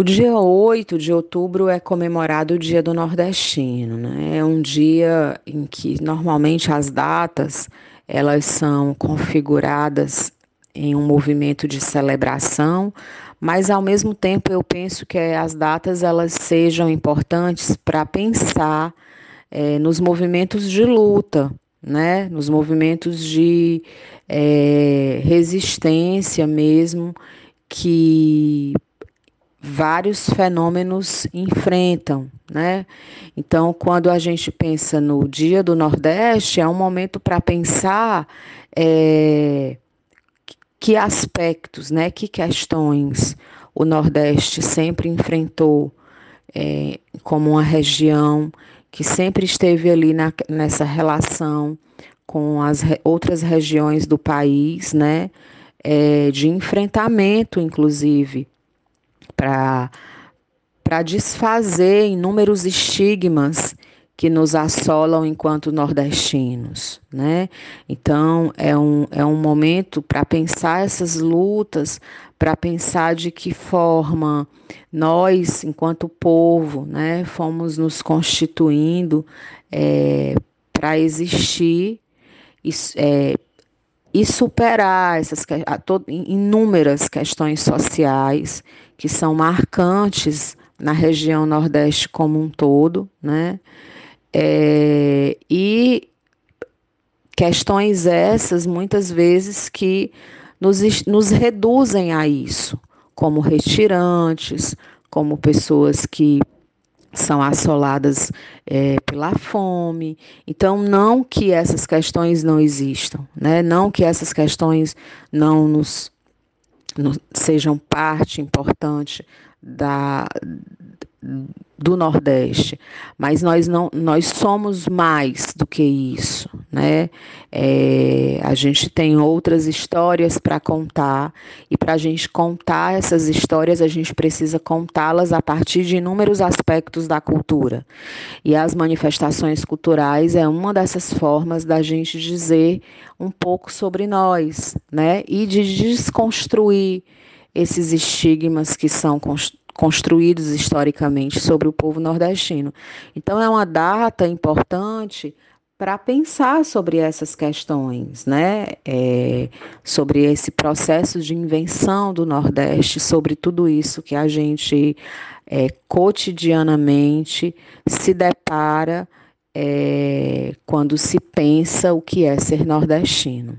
O dia 8 de outubro é comemorado o Dia do Nordestino, né? É um dia em que normalmente as datas elas são configuradas em um movimento de celebração, mas ao mesmo tempo eu penso que as datas elas sejam importantes para pensar é, nos movimentos de luta, né? Nos movimentos de é, resistência mesmo que vários fenômenos enfrentam, né? Então, quando a gente pensa no Dia do Nordeste, é um momento para pensar é, que aspectos, né, que questões o Nordeste sempre enfrentou é, como uma região que sempre esteve ali na, nessa relação com as re, outras regiões do país, né, é, de enfrentamento, inclusive, para desfazer inúmeros estigmas que nos assolam enquanto nordestinos, né? Então é um, é um momento para pensar essas lutas, para pensar de que forma nós, enquanto povo, né, fomos nos constituindo é, para existir é, e superar essas inúmeras questões sociais que são marcantes na região Nordeste como um todo, né? É, e questões essas, muitas vezes, que nos, nos reduzem a isso, como retirantes, como pessoas que são assoladas é, pela fome. Então, não que essas questões não existam, né? não que essas questões não nos não sejam parte importante da, do Nordeste, mas nós não, nós somos mais do que isso, né? É, a gente tem outras histórias para contar e para a gente contar essas histórias a gente precisa contá-las a partir de inúmeros aspectos da cultura e as manifestações culturais é uma dessas formas da gente dizer um pouco sobre nós, né? E de desconstruir esses estigmas que são construídos historicamente sobre o povo nordestino. Então, é uma data importante para pensar sobre essas questões, né? É, sobre esse processo de invenção do Nordeste, sobre tudo isso que a gente é, cotidianamente se depara é, quando se pensa o que é ser nordestino.